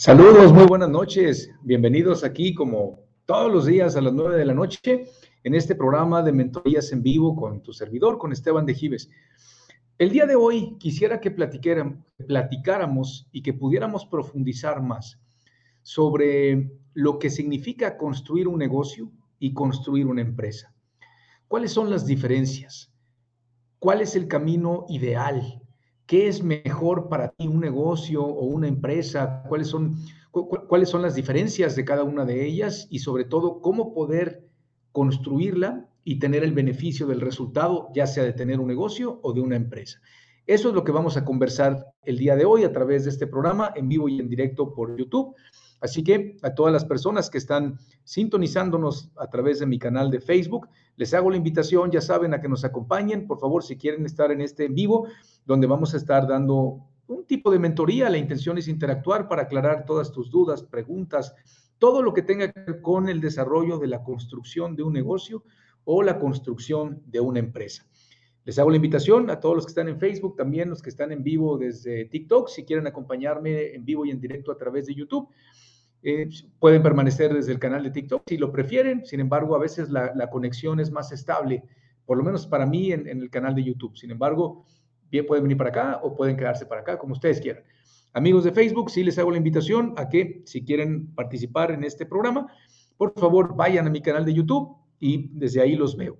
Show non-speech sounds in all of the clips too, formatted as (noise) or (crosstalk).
Saludos, muy buenas noches. Bienvenidos aquí como todos los días a las nueve de la noche en este programa de mentorías en vivo con tu servidor, con Esteban de Gives. El día de hoy quisiera que platicáramos y que pudiéramos profundizar más sobre lo que significa construir un negocio y construir una empresa. ¿Cuáles son las diferencias? ¿Cuál es el camino ideal? ¿Qué es mejor para ti un negocio o una empresa? ¿Cuáles son, cuáles son las diferencias de cada una de ellas? Y sobre todo, cómo poder construirla y tener el beneficio del resultado, ya sea de tener un negocio o de una empresa. Eso es lo que vamos a conversar el día de hoy a través de este programa en vivo y en directo por YouTube. Así que a todas las personas que están sintonizándonos a través de mi canal de Facebook, les hago la invitación, ya saben, a que nos acompañen. Por favor, si quieren estar en este en vivo, donde vamos a estar dando un tipo de mentoría, la intención es interactuar para aclarar todas tus dudas, preguntas, todo lo que tenga que ver con el desarrollo de la construcción de un negocio o la construcción de una empresa. Les hago la invitación a todos los que están en Facebook, también los que están en vivo desde TikTok, si quieren acompañarme en vivo y en directo a través de YouTube. Eh, pueden permanecer desde el canal de TikTok si lo prefieren, sin embargo, a veces la, conexión es más estable, por lo menos para mí en, el canal de YouTube. Sin embargo, bien pueden venir para acá o pueden quedarse para acá, como ustedes quieran. Amigos de Facebook, sí les hago la invitación a que si quieren participar en este programa, por favor vayan a mi canal de YouTube y desde ahí los veo.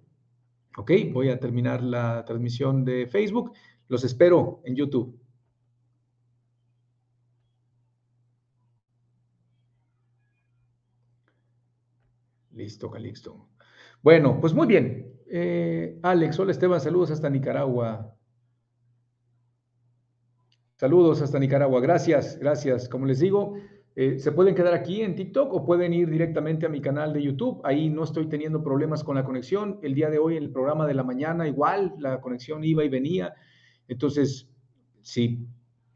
Ok, voy a terminar la transmisión de Facebook. Los espero en YouTube. Listo, Calixto. Bueno, pues muy bien. Eh, Alex, hola Esteban, saludos hasta Nicaragua. Saludos hasta Nicaragua. Gracias, gracias. Como les digo, eh, se pueden quedar aquí en TikTok o pueden ir directamente a mi canal de YouTube. Ahí no estoy teniendo problemas con la conexión. El día de hoy, en el programa de la mañana, igual la conexión iba y venía. Entonces, si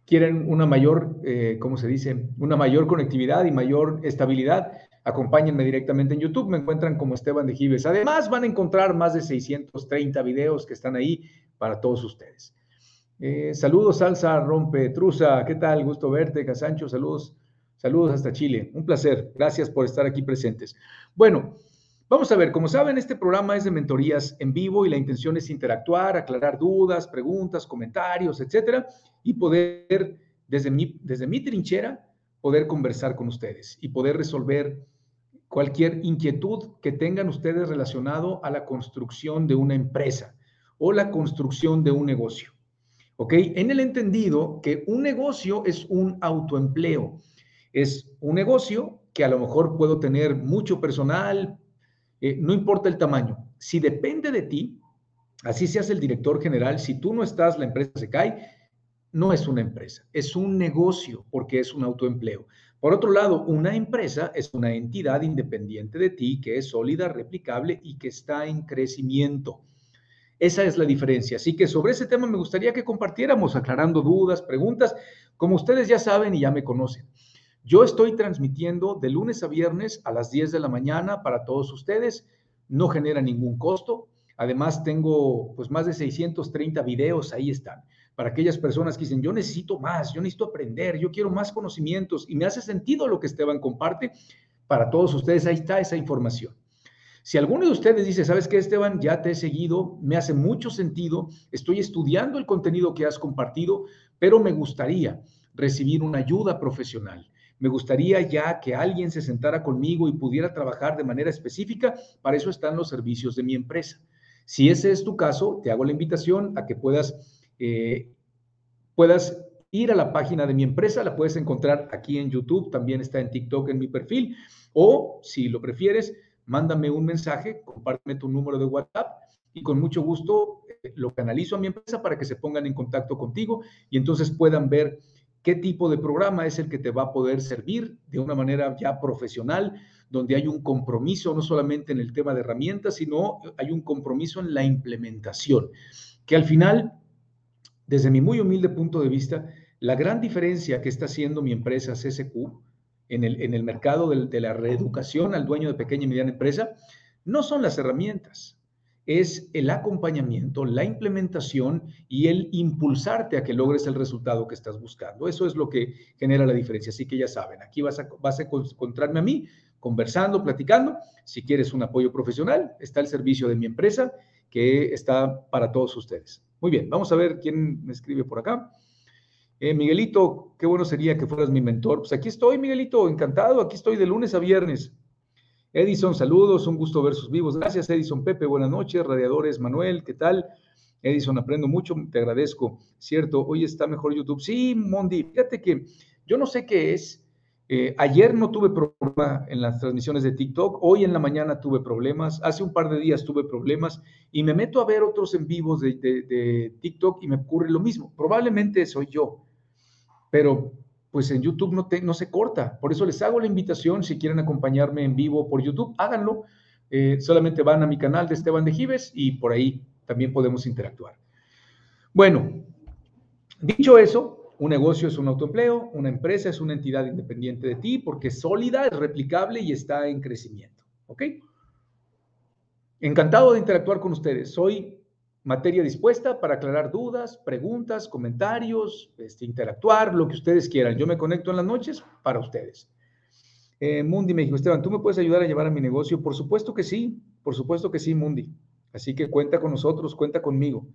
quieren una mayor, eh, ¿cómo se dice? Una mayor conectividad y mayor estabilidad, acompáñenme directamente en YouTube, me encuentran como Esteban de Gives. Además, van a encontrar más de 630 videos que están ahí para todos ustedes. Eh, saludos, Salsa Rompe, Truza, ¿qué tal? Gusto verte, Casancho, saludos, saludos hasta Chile. Un placer, gracias por estar aquí presentes. Bueno, vamos a ver, como saben, este programa es de mentorías en vivo y la intención es interactuar, aclarar dudas, preguntas, comentarios, etcétera, y poder, desde mi, desde mi trinchera, poder conversar con ustedes y poder resolver cualquier inquietud que tengan ustedes relacionado a la construcción de una empresa o la construcción de un negocio. ¿Ok? En el entendido que un negocio es un autoempleo. Es un negocio que a lo mejor puedo tener mucho personal, eh, no importa el tamaño. Si depende de ti, así seas el director general, si tú no estás, la empresa se cae, no es una empresa, es un negocio porque es un autoempleo. Por otro lado, una empresa es una entidad independiente de ti que es sólida, replicable y que está en crecimiento. Esa es la diferencia. Así que sobre ese tema me gustaría que compartiéramos, aclarando dudas, preguntas, como ustedes ya saben y ya me conocen. Yo estoy transmitiendo de lunes a viernes a las 10 de la mañana para todos ustedes. No genera ningún costo. Además, tengo pues más de 630 videos, ahí están para aquellas personas que dicen, yo necesito más, yo necesito aprender, yo quiero más conocimientos y me hace sentido lo que Esteban comparte. Para todos ustedes, ahí está esa información. Si alguno de ustedes dice, ¿sabes qué, Esteban? Ya te he seguido, me hace mucho sentido, estoy estudiando el contenido que has compartido, pero me gustaría recibir una ayuda profesional. Me gustaría ya que alguien se sentara conmigo y pudiera trabajar de manera específica. Para eso están los servicios de mi empresa. Si ese es tu caso, te hago la invitación a que puedas eh, puedas ir a la página de mi empresa, la puedes encontrar aquí en YouTube, también está en TikTok en mi perfil, o si lo prefieres, mándame un mensaje, compárteme tu número de WhatsApp y con mucho gusto eh, lo canalizo a mi empresa para que se pongan en contacto contigo y entonces puedan ver qué tipo de programa es el que te va a poder servir de una manera ya profesional, donde hay un compromiso no solamente en el tema de herramientas, sino hay un compromiso en la implementación, que al final desde mi muy humilde punto de vista, la gran diferencia que está haciendo mi empresa CSQ en el, en el mercado de, la reeducación al dueño de pequeña y mediana empresa no son las herramientas, es el acompañamiento, la implementación y el impulsarte a que logres el resultado que estás buscando. Eso es lo que genera la diferencia. Así que ya saben, aquí vas a, vas a encontrarme a mí conversando, platicando. Si quieres un apoyo profesional, está el servicio de mi empresa que está para todos ustedes. Muy bien, vamos a ver quién me escribe por acá. Eh, Miguelito, qué bueno sería que fueras mi mentor. Pues aquí estoy, Miguelito, encantado. Aquí estoy de lunes a viernes. Edison, saludos, un gusto ver sus vivos. Gracias, Edison Pepe, buenas noches. Radiadores, Manuel, ¿qué tal? Edison, aprendo mucho, te agradezco. Cierto, hoy está mejor YouTube. Sí, Mondi, fíjate que yo no sé qué es. Eh, ayer no tuve problema en las transmisiones de TikTok, hoy en la mañana tuve problemas, hace un par de días tuve problemas y me meto a ver otros en vivos de, TikTok y me ocurre lo mismo. Probablemente soy yo, pero pues en YouTube no, no se corta. Por eso les hago la invitación, si quieren acompañarme en vivo por YouTube, háganlo. Eh, solamente van a mi canal de Esteban de Gives y por ahí también podemos interactuar. Bueno, dicho eso, un negocio es un autoempleo, una empresa es una entidad independiente de ti porque es sólida, es replicable y está en crecimiento. ¿Ok? Encantado de interactuar con ustedes. Soy materia dispuesta para aclarar dudas, preguntas, comentarios, este, interactuar, lo que ustedes quieran. Yo me conecto en las noches para ustedes. Eh, Mundi me dijo, Esteban, ¿tú me puedes ayudar a llevar a mi negocio? Por supuesto que sí, por supuesto que sí, Mundi. Así que cuenta con nosotros, cuenta conmigo.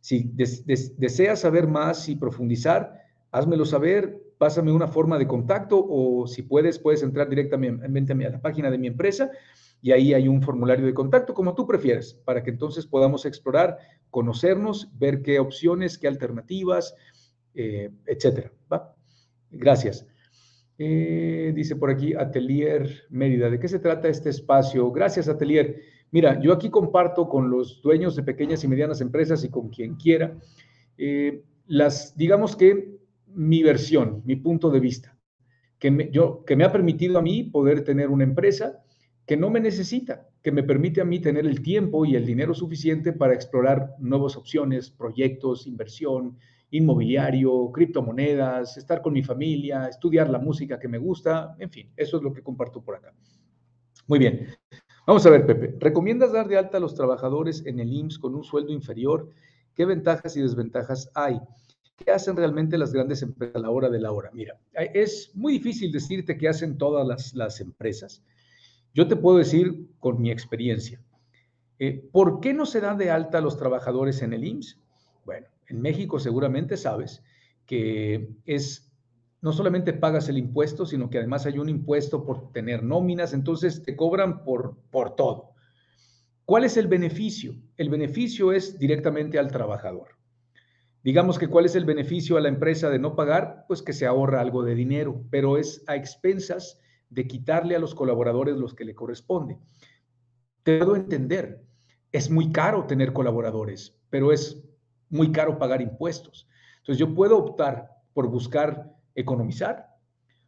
Si deseas saber más y profundizar, házmelo saber, pásame una forma de contacto o si puedes, puedes entrar directamente a la página de mi empresa y ahí hay un formulario de contacto, como tú prefieres, para que entonces podamos explorar, conocernos, ver qué opciones, qué alternativas, eh, etcétera. Gracias. Eh, dice por aquí Atelier Mérida, ¿de qué se trata este espacio? Gracias, Atelier. Mira, yo aquí comparto con los dueños de pequeñas y medianas empresas y con quien quiera, eh, las, digamos que mi versión, mi punto de vista, que yo, que me ha permitido a mí poder tener una empresa que no me necesita, que me permite a mí tener el tiempo y el dinero suficiente para explorar nuevas opciones, proyectos, inversión, inmobiliario, criptomonedas, estar con mi familia, estudiar la música que me gusta, en fin, eso es lo que comparto por acá. Muy bien. Vamos a ver, Pepe, ¿recomiendas dar de alta a los trabajadores en el IMSS con un sueldo inferior? ¿Qué ventajas y desventajas hay? ¿Qué hacen realmente las grandes empresas a la hora de la hora? Mira, es muy difícil decirte qué hacen todas las, empresas. Yo te puedo decir con mi experiencia, eh, ¿por qué no se dan de alta a los trabajadores en el IMSS? Bueno, en México seguramente sabes que es, no solamente pagas el impuesto, sino que además hay un impuesto por tener nóminas, entonces te cobran por, por todo. ¿Cuál es el beneficio? El beneficio es directamente al trabajador. Digamos que cuál es el beneficio a la empresa de no pagar, pues que se ahorra algo de dinero, pero es a expensas de quitarle a los colaboradores los que le corresponde. Te puedo entender, es muy caro tener colaboradores, pero es muy caro pagar impuestos. Entonces yo puedo optar por buscar economizar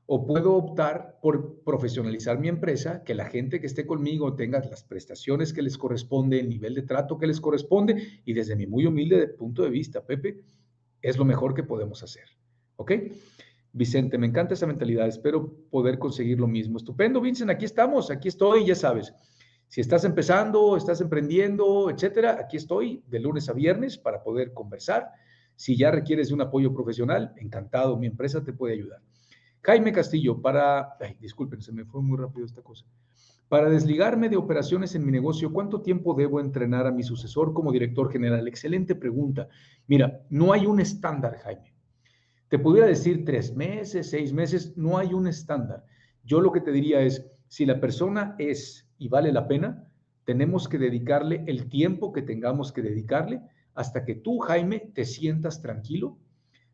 o puedo optar por profesionalizar mi empresa, que la gente que esté conmigo tenga las prestaciones que les corresponde, el nivel de trato que les corresponde y desde mi muy humilde punto de vista, Pepe, es lo mejor que podemos hacer. ¿Ok? Vicente, me encanta esa mentalidad, espero poder conseguir lo mismo. Estupendo, Vincent, aquí estamos, aquí estoy, ya sabes. Si estás empezando, estás emprendiendo, etcétera, aquí estoy de lunes a viernes para poder conversar. Si ya requieres un apoyo profesional, encantado, mi empresa te puede ayudar. Jaime Castillo, para, ay, disculpen, se me fue muy rápido esta cosa. Para desligarme de operaciones en mi negocio, ¿cuánto tiempo debo entrenar a mi sucesor como director general? Excelente pregunta. Mira, no hay un estándar, Jaime. Te pudiera decir tres meses, seis meses, no hay un estándar. Yo lo que te diría es, si la persona es y vale la pena, tenemos que dedicarle el tiempo que tengamos que dedicarle hasta que tú, Jaime, te sientas tranquilo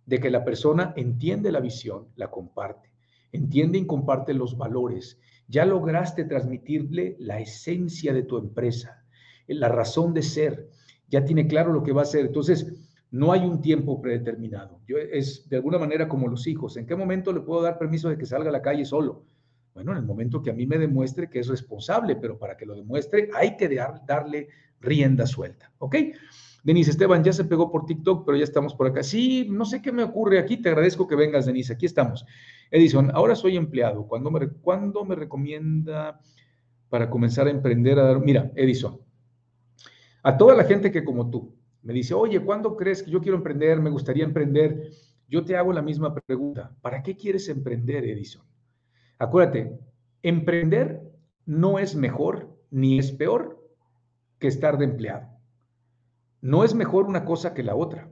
de que la persona entiende la visión, la comparte, entiende y comparte los valores. Ya lograste transmitirle la esencia de tu empresa, la razón de ser, ya tiene claro lo que va a hacer. Entonces, no hay un tiempo predeterminado. Yo, es de alguna manera como los hijos. ¿En qué momento le puedo dar permiso de que salga a la calle solo? Bueno, en el momento que a mí me demuestre que es responsable, pero para que lo demuestre hay que darle rienda suelta. ¿Ok? Denise Esteban ya se pegó por TikTok, pero ya estamos por acá. Sí, no sé qué me ocurre aquí. Te agradezco que vengas, Denise. Aquí estamos. Edison, ahora soy empleado. ¿Cuándo me, ¿cuándo me recomienda para comenzar a emprender? A dar... Mira, Edison, A toda la gente que como tú me dice, oye, ¿cuándo crees que yo quiero emprender? Me gustaría emprender. Yo te hago la misma pregunta. ¿Para qué quieres emprender, Edison? Acuérdate, emprender no es mejor ni es peor que estar de empleado. No es mejor una cosa que la otra.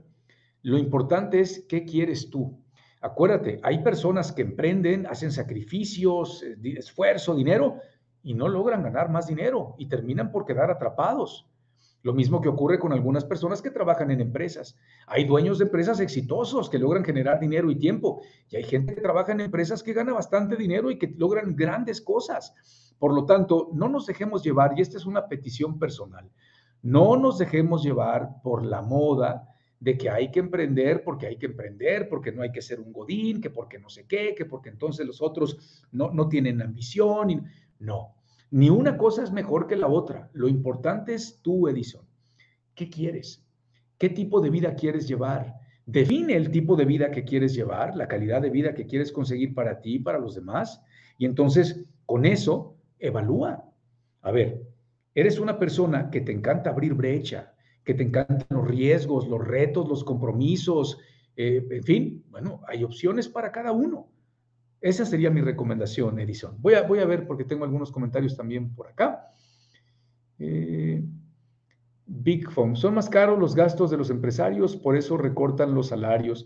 Lo importante es qué quieres tú. Acuérdate, hay personas que emprenden, hacen sacrificios, eh, esfuerzo, dinero y no logran ganar más dinero y terminan por quedar atrapados. Lo mismo que ocurre con algunas personas que trabajan en empresas. Hay dueños de empresas exitosos que logran generar dinero y tiempo. Y hay gente que trabaja en empresas que gana bastante dinero y que logran grandes cosas. Por lo tanto, no nos dejemos llevar, y esta es una petición personal, no nos dejemos llevar por la moda de que hay que emprender porque hay que emprender, porque no hay que ser un godín, que porque no sé qué, que porque entonces los otros no, no tienen ambición. Y... No, ni una cosa es mejor que la otra. Lo importante es tú, Edison. ¿Qué quieres? ¿Qué tipo de vida quieres llevar? Define el tipo de vida que quieres llevar, la calidad de vida que quieres conseguir para ti y para los demás. Y entonces, con eso, evalúa. A ver, eres una persona que te encanta abrir brecha, que te encantan los riesgos, los retos, los compromisos, eh, en fin, bueno, hay opciones para cada uno. Esa sería mi recomendación, Edison. Voy a, voy a ver porque tengo algunos comentarios también por acá. Eh, Big Phone. Son más caros los gastos de los empresarios, por eso recortan los salarios.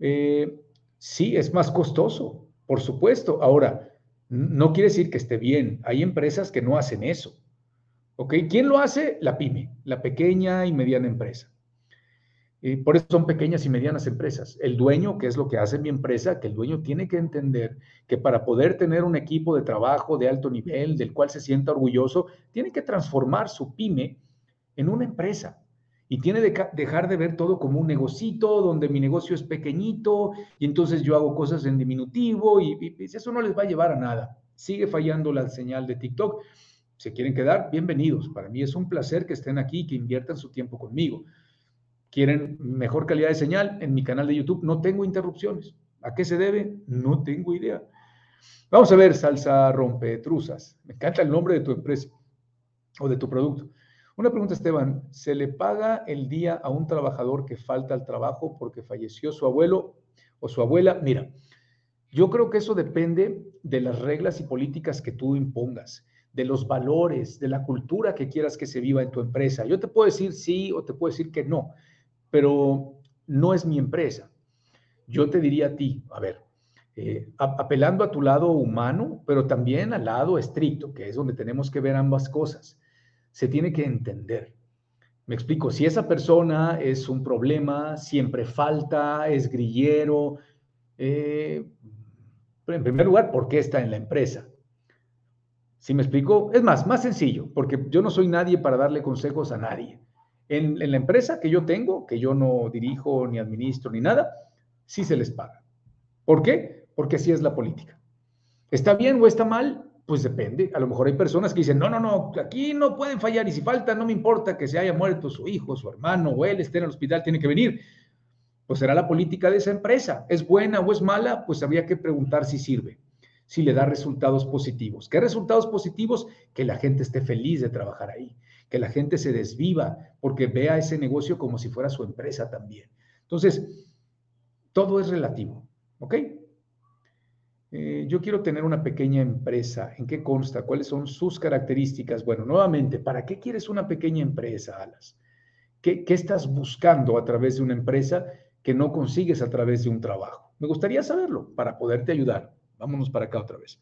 Eh, sí, es más costoso, por supuesto. Ahora, no quiere decir que esté bien. Hay empresas que no hacen eso. ¿Ok? ¿Quién lo hace? La pyme, la pequeña y mediana empresa. Y por eso son pequeñas y medianas empresas. El dueño, que es lo que hace mi empresa, que el dueño tiene que entender que para poder tener un equipo de trabajo de alto nivel, del cual se sienta orgulloso, tiene que transformar su pyme en una empresa. Y tiene que dejar de ver todo como un negocito, donde mi negocio es pequeñito y entonces yo hago cosas en diminutivo y, y eso no les va a llevar a nada. Sigue fallando la señal de TikTok se quieren quedar, bienvenidos. Para mí es un placer que estén aquí que inviertan su tiempo conmigo. ¿Quieren mejor calidad de señal? En mi canal de YouTube no tengo interrupciones. ¿A qué se debe? No tengo idea. Vamos a ver, salsa rompetruzas. Me encanta el nombre de tu empresa o de tu producto. Una pregunta, Esteban. ¿Se le paga el día a un trabajador que falta al trabajo porque falleció su abuelo o su abuela? Mira, yo creo que eso depende de las reglas y políticas que tú impongas de los valores, de la cultura que quieras que se viva en tu empresa. Yo te puedo decir sí o te puedo decir que no, pero no es mi empresa. Yo te diría a ti, a ver, eh, apelando a tu lado humano, pero también al lado estricto, que es donde tenemos que ver ambas cosas. Se tiene que entender. Me explico, si esa persona es un problema, siempre falta, es grillero, eh, en primer lugar, ¿por qué está en la empresa? ¿Sí me explico? Es más, más sencillo, porque yo no soy nadie para darle consejos a nadie. En, la empresa que yo tengo, que yo no dirijo ni administro ni nada, sí se les paga. ¿Por qué? Porque así es la política. ¿Está bien o está mal? Pues depende. A lo mejor hay personas que dicen, no, no, no, aquí no pueden fallar y si falta, no me importa que se haya muerto su hijo, su hermano o él esté en el hospital, tiene que venir. Pues será la política de esa empresa. ¿Es buena o es mala? Pues habría que preguntar si sirve si le da resultados positivos. ¿Qué resultados positivos? Que la gente esté feliz de trabajar ahí, que la gente se desviva porque vea ese negocio como si fuera su empresa también. Entonces, todo es relativo, ¿ok? Eh, yo quiero tener una pequeña empresa. ¿En qué consta? ¿Cuáles son sus características? Bueno, nuevamente, ¿para qué quieres una pequeña empresa, Alas? ¿Qué, ¿Qué estás buscando a través de una empresa que no consigues a través de un trabajo? Me gustaría saberlo para poderte ayudar. Vámonos para acá otra vez.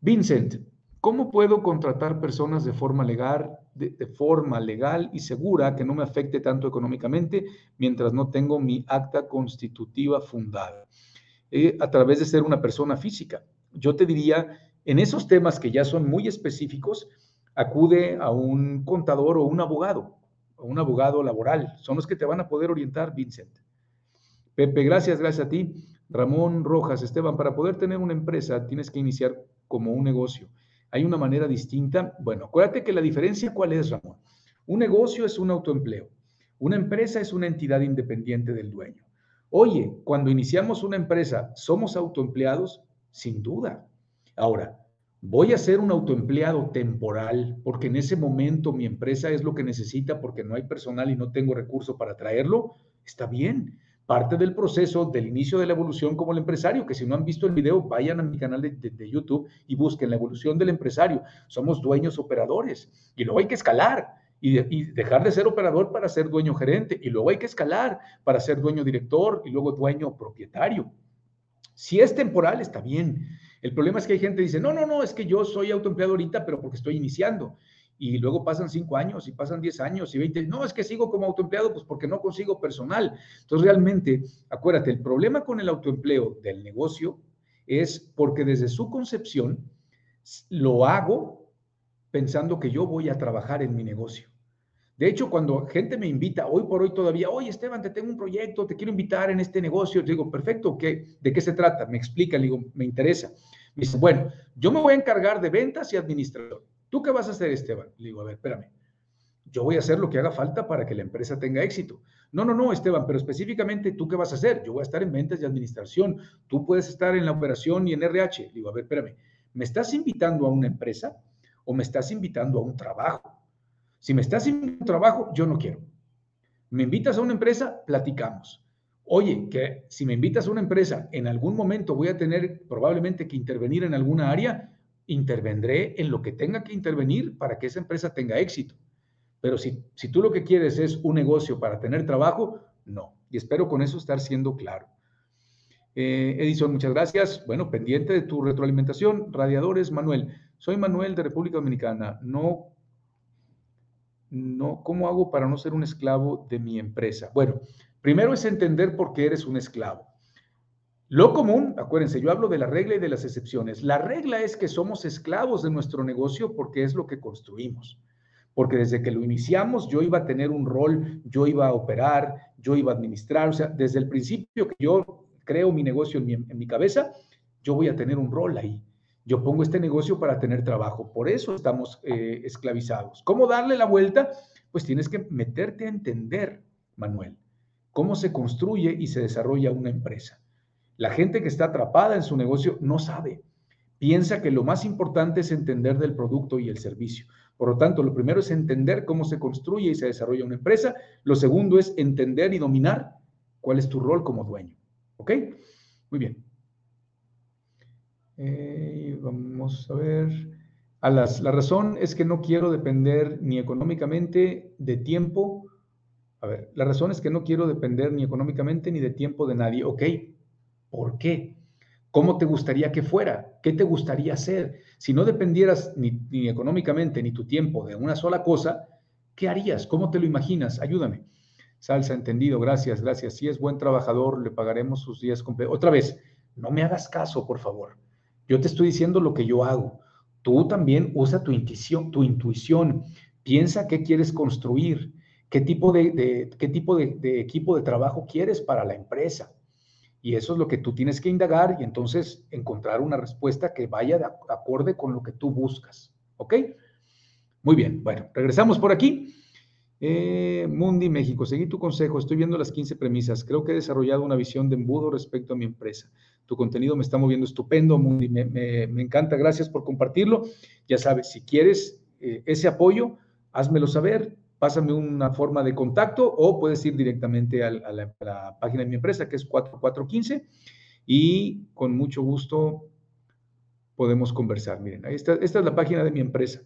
Vincent, ¿cómo puedo contratar personas de forma legal, de, forma legal y segura que no me afecte tanto económicamente mientras no tengo mi acta constitutiva fundada? Eh, a través de ser una persona física. Yo te diría, en esos temas que ya son muy específicos, acude a un contador o un abogado, o un abogado laboral. Son los que te van a poder orientar, Vincent. Pepe, gracias, gracias a ti. Ramón Rojas, Esteban, para poder tener una empresa tienes que iniciar como un negocio. ¿Hay una manera distinta? Bueno, acuérdate que la diferencia, ¿cuál es, Ramón? Un negocio es un autoempleo. Una empresa es una entidad independiente del dueño. Oye, cuando iniciamos una empresa, ¿somos autoempleados? Sin duda. Ahora, voy a ser un autoempleado temporal porque en ese momento mi empresa es lo que necesita porque no hay personal y no tengo recurso para traerlo, está bien. Parte del proceso del inicio de la evolución como el empresario, que si no han visto el video, vayan a mi canal de, YouTube y busquen la evolución del empresario. Somos dueños operadores y luego hay que escalar y, y dejar de ser operador para ser dueño gerente y luego hay que escalar para ser dueño director y luego dueño propietario. Si es temporal, está bien. El problema es que hay gente que dice, no, no, no, es que yo soy autoempleado ahorita, pero porque estoy iniciando. Y luego pasan cinco años y pasan diez años y veinte. No, es que sigo como autoempleado, pues porque no consigo personal. Entonces, realmente, acuérdate, el problema con el autoempleo del negocio es porque desde su concepción lo hago pensando que yo voy a trabajar en mi negocio. De hecho, cuando gente me invita, hoy por hoy todavía, oye Esteban, te tengo un proyecto, te quiero invitar en este negocio, digo, perfecto, ¿qué, ¿de qué se trata? Me explica, le digo, me interesa. Me dice, bueno, yo me voy a encargar de ventas y administración. ¿Tú qué vas a hacer, Esteban? Le digo, a ver, espérame. Yo voy a hacer lo que haga falta para que la empresa tenga éxito. No, no, no, Esteban, pero específicamente tú qué vas a hacer? Yo voy a estar en ventas y administración. Tú puedes estar en la operación y en RH. Le digo, a ver, espérame. ¿Me estás invitando a una empresa o me estás invitando a un trabajo? Si me estás invitando a un trabajo, yo no quiero. Me invitas a una empresa, platicamos. Oye, que si me invitas a una empresa, en algún momento voy a tener probablemente que intervenir en alguna área, intervendré en lo que tenga que intervenir para que esa empresa tenga éxito. Pero si, si tú lo que quieres es un negocio para tener trabajo, no. Y espero con eso estar siendo claro. Eh, Edison, muchas gracias. Bueno, pendiente de tu retroalimentación. Radiadores, Manuel. Soy Manuel de República Dominicana. No, no, ¿cómo hago para no ser un esclavo de mi empresa? Bueno, Primero es entender por qué eres un esclavo. Lo común, acuérdense, yo hablo de la regla y de las excepciones. La regla es que somos esclavos de nuestro negocio porque es lo que construimos. Porque desde que lo iniciamos yo iba a tener un rol, yo iba a operar, yo iba a administrar. O sea, desde el principio que yo creo mi negocio en mi, cabeza, yo voy a tener un rol ahí. Yo pongo este negocio para tener trabajo. Por eso estamos eh, esclavizados. ¿Cómo darle la vuelta? Pues tienes que meterte a entender, Manuel cómo se construye y se desarrolla una empresa. La gente que está atrapada en su negocio no sabe. Piensa que lo más importante es entender del producto y el servicio. Por lo tanto, lo primero es entender cómo se construye y se desarrolla una empresa. Lo segundo es entender y dominar cuál es tu rol como dueño. ¿Ok? Muy bien. Eh, vamos a ver. A las, la razón es que no quiero depender ni económicamente de tiempo a ver, la razón es que no quiero depender ni económicamente ni de tiempo de nadie. Ok, ¿por qué? ¿Cómo te gustaría que fuera? ¿Qué te gustaría hacer? Si no dependieras ni, económicamente ni tu tiempo de una sola cosa, ¿qué harías? ¿Cómo te lo imaginas? Ayúdame. Salsa, entendido, gracias, gracias. Si es buen trabajador, le pagaremos sus días completos. Otra vez, no me hagas caso, por favor. Yo te estoy diciendo lo que yo hago. Tú también usa tu intuición, tu intuición. Piensa qué quieres construir qué tipo de, qué tipo de, equipo de trabajo quieres para la empresa. Y eso es lo que tú tienes que indagar y entonces encontrar una respuesta que vaya de acorde con lo que tú buscas. ¿Ok? Muy bien. Bueno, regresamos por aquí. Eh, Mundi, México. Seguí tu consejo. Estoy viendo las 15 premisas. Creo que he desarrollado una visión de embudo respecto a mi empresa. Tu contenido me está moviendo estupendo, Mundi. Me, encanta. Gracias por compartirlo. Ya sabes, si quieres eh, ese apoyo, házmelo saber pásame una forma de contacto o puedes ir directamente a, la, página de mi empresa que es 4415 y con mucho gusto podemos conversar. Miren, esta es la página de mi empresa.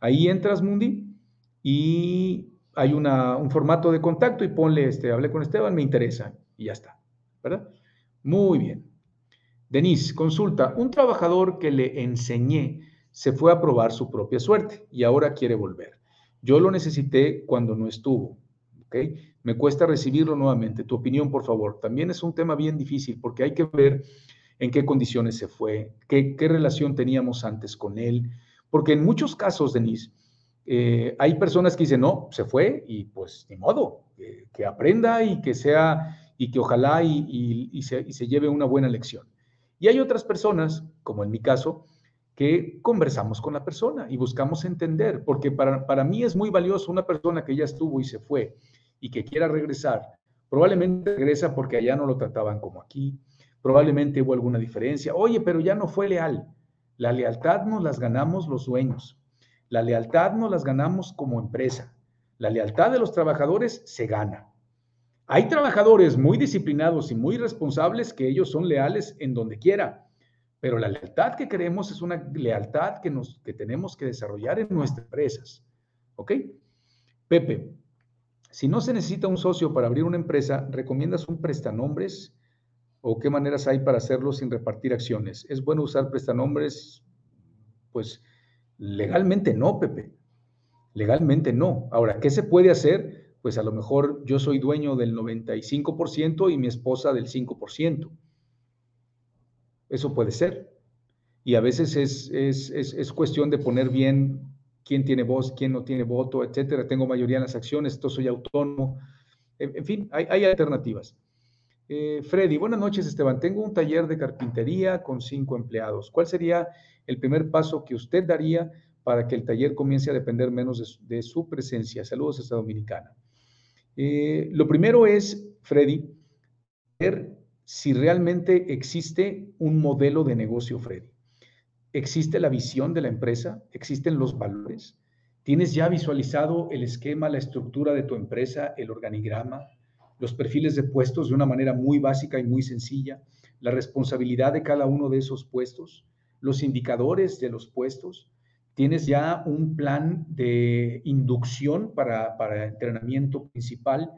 Ahí entras, Mundi, y hay una, un formato de contacto y ponle, este, hablé con Esteban, me interesa, y ya está, ¿verdad? Muy bien. Denise, consulta, un trabajador que le enseñé se fue a probar su propia suerte y ahora quiere volver. Yo lo necesité cuando no estuvo. ¿ok? Me cuesta recibirlo nuevamente. Tu opinión, por favor. También es un tema bien difícil porque hay que ver en qué condiciones se fue, qué, relación teníamos antes con él. Porque en muchos casos, Denise, eh, hay personas que dicen, no, se fue y pues ni modo, que aprenda y que sea, y que ojalá y se lleve una buena lección. Y hay otras personas, como en mi caso, que conversamos con la persona y buscamos entender, porque para, para mí es muy valioso una persona que ya estuvo y se fue y que quiera regresar. Probablemente regresa porque allá no lo trataban como aquí, probablemente hubo alguna diferencia. Oye, pero ya no fue leal. La lealtad nos las ganamos los dueños. La lealtad nos las ganamos como empresa. La lealtad de los trabajadores se gana. Hay trabajadores muy disciplinados y muy responsables que ellos son leales en donde quiera, pero la lealtad que queremos es una lealtad que, nos, que tenemos que desarrollar en nuestras empresas. ¿Ok? Pepe, si no se necesita un socio para abrir una empresa, ¿recomiendas un prestanombres? ¿O qué maneras hay para hacerlo sin repartir acciones? ¿Es bueno usar prestanombres? Pues legalmente no, Pepe. Legalmente no. Ahora, ¿qué se puede hacer? Pues a lo mejor yo soy dueño del 95% y mi esposa del 5%. Eso puede ser. Y a veces es, es, es cuestión de poner bien quién tiene voz, quién no tiene voto, etcétera. Tengo mayoría en las acciones, esto soy autónomo. En, fin, hay, alternativas. Eh, Freddy, buenas noches, Esteban. Tengo un taller de carpintería con cinco empleados. ¿Cuál sería el primer paso que usted daría para que el taller comience a depender menos de, su presencia? Saludos, esta dominicana. Eh, lo primero es, Freddy, ver si realmente existe un modelo de negocio, Freddy. Existe la visión de la empresa, existen los valores, tienes ya visualizado el esquema, la estructura de tu empresa, el organigrama, los perfiles de puestos de una manera muy básica y muy sencilla, la responsabilidad de cada uno de esos puestos, los indicadores de los puestos, tienes ya un plan de inducción para, para entrenamiento principal,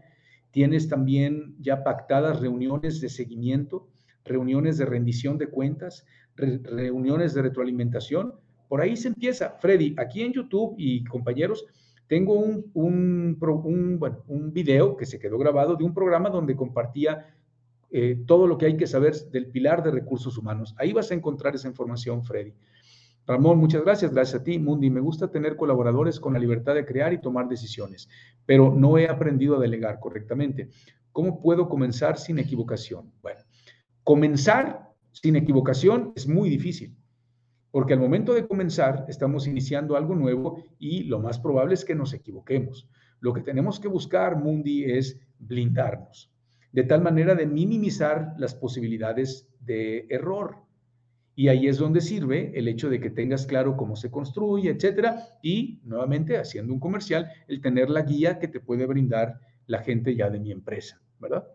tienes también ya pactadas reuniones de seguimiento, reuniones de rendición de cuentas, reuniones de retroalimentación. Por ahí se empieza. Freddy, aquí en YouTube y compañeros, tengo un, un, video que se quedó grabado de un programa donde compartía eh, todo lo que hay que saber del pilar de recursos humanos. Ahí vas a encontrar esa información, Freddy. Ramón, muchas gracias. Gracias a ti, Mundi. Me gusta tener colaboradores con la libertad de crear y tomar decisiones, pero no he aprendido a delegar correctamente. ¿Cómo puedo comenzar sin equivocación? Bueno, comenzar sin equivocación es muy difícil, porque al momento de comenzar estamos iniciando algo nuevo y lo más probable es que nos equivoquemos. Lo que tenemos que buscar, Mundi, es blindarnos, de tal manera de minimizar las posibilidades de error. Y ahí es donde sirve el hecho de que tengas claro cómo se construye, etcétera, y nuevamente haciendo un comercial, el tener la guía que te puede brindar la gente ya de mi empresa, ¿verdad?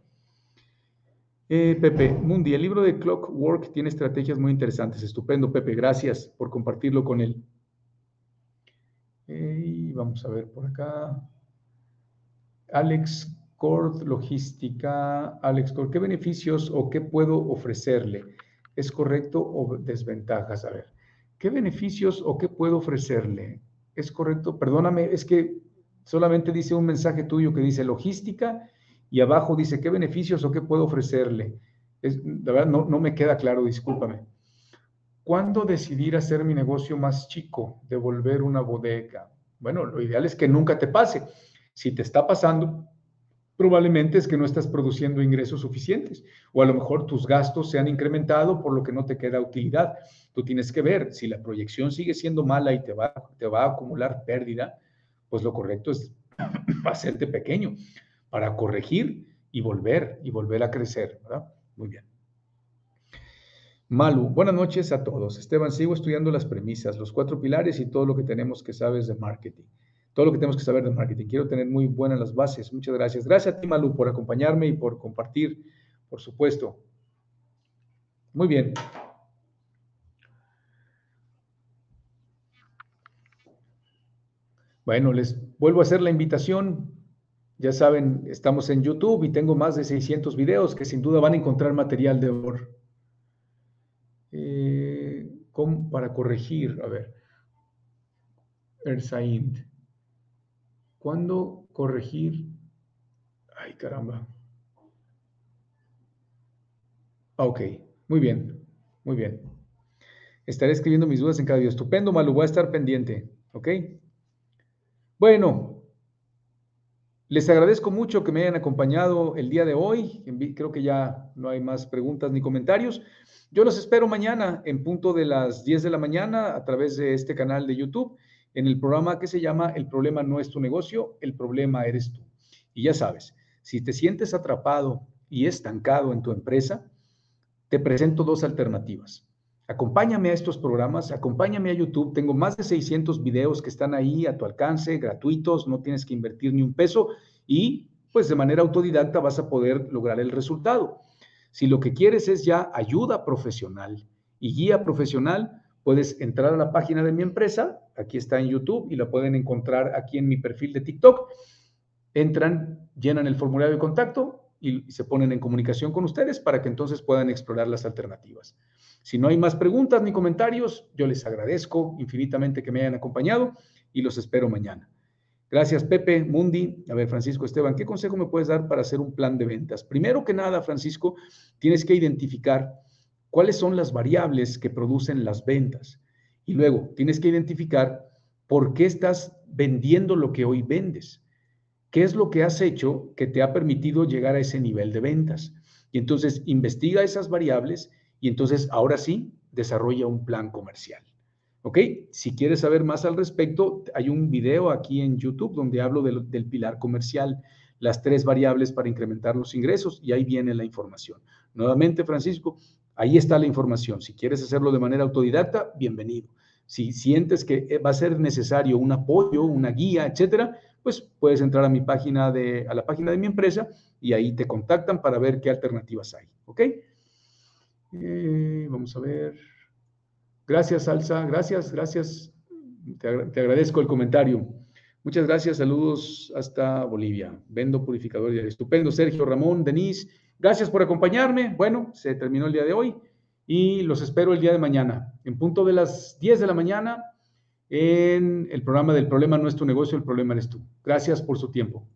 Eh, Pepe, Mundi, el libro de Clockwork tiene estrategias muy interesantes. Estupendo, Pepe. Gracias por compartirlo con él. y vamos a ver por acá. Alex Cord Logística. Alex Cord, ¿qué beneficios o qué puedo ofrecerle? ¿Es correcto o desventajas? A ver, ¿qué beneficios o qué puedo ofrecerle? ¿Es correcto? Perdóname, es que solamente dice un mensaje tuyo que dice logística y abajo dice, ¿qué beneficios o qué puedo ofrecerle? Es, la verdad, no, no me queda claro, discúlpame. ¿Cuándo decidir hacer mi negocio más chico, devolver una bodega? Bueno, lo ideal es que nunca te pase. Si te está pasando, probablemente es que no estás produciendo ingresos suficientes o a lo mejor tus gastos se han incrementado por lo que no te queda utilidad. Tú tienes que ver si la proyección sigue siendo mala y te va, te va a acumular pérdida, pues lo correcto es (clears throat) hacerte pequeño para corregir y volver y volver a crecer. Muy bien. Malu, buenas noches a todos. Esteban, sigo estudiando las premisas, los cuatro pilares y todo lo que tenemos que saber de marketing. Todo lo que tenemos que saber de marketing. Quiero tener muy buenas las bases. Muchas gracias. Gracias a ti, Malu, por acompañarme y por compartir, por supuesto. Muy bien. Bueno, les vuelvo a hacer la invitación ya saben, estamos en YouTube y tengo más de 600 videos que sin duda van a encontrar material de valor. Eh, para corregir, a ver, Ersaint. ¿Cuándo corregir? Ay, caramba. Ah, ok, muy bien, muy bien. Estaré escribiendo mis dudas en cada video. Estupendo, Malu, voy a estar pendiente, ¿ok? Bueno, les agradezco mucho que me hayan acompañado el día de hoy. Creo que ya no hay más preguntas ni comentarios. Yo los espero mañana en punto de las 10 de la mañana a través de este canal de YouTube en el programa que se llama El problema no es tu negocio, el problema eres tú. Y ya sabes, si te sientes atrapado y estancado en tu empresa, te presento dos alternativas. acompáñame a estos programas, acompáñame a YouTube. Tengo más de 600 videos que están ahí a tu alcance, gratuitos, no tienes que invertir ni un peso y pues de manera autodidacta vas a poder lograr el resultado. Si lo que quieres es ya ayuda profesional y guía profesional, puedes entrar a la página de mi empresa, aquí está en YouTube y la pueden encontrar aquí en mi perfil de TikTok. Entran, llenan el formulario de contacto y se ponen en comunicación con ustedes para que entonces puedan explorar las alternativas. Si no hay más preguntas ni comentarios, yo les agradezco infinitamente que me hayan acompañado y los espero mañana. Gracias, Pepe, Mundi. A ver, Francisco Esteban, ¿qué consejo me puedes dar para hacer un plan de ventas? Primero que nada, Francisco, tienes que identificar cuáles son las variables que producen las ventas. Y luego tienes que identificar por qué estás vendiendo lo que hoy vendes. ¿Qué es lo que has hecho que te ha permitido llegar a ese nivel de ventas? Y entonces investiga esas variables y entonces ahora sí desarrolla un plan comercial. ¿Ok? Si quieres saber más al respecto, hay un video aquí en YouTube donde hablo del, pilar comercial, las tres variables para incrementar los ingresos y ahí viene la información. Nuevamente, Francisco, ahí está la información. Si quieres hacerlo de manera autodidacta, bienvenido. Si sientes que va a ser necesario un apoyo, una guía, etcétera, pues puedes entrar a mi página de, a la página de mi empresa y ahí te contactan para ver qué alternativas hay. ¿Ok? Eh, vamos a ver. Gracias, Salsa. Gracias, gracias. Te, agradezco el comentario. Muchas gracias. Saludos hasta Bolivia. Vendo purificador. Estupendo, Sergio, Ramón, Denise. Gracias por acompañarme. Bueno, se terminó el día de hoy y los espero el día de mañana. En punto de las 10 de la mañana en el programa del problema no es tu negocio, el problema eres tú. Gracias por su tiempo.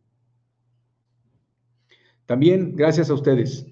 También gracias a ustedes.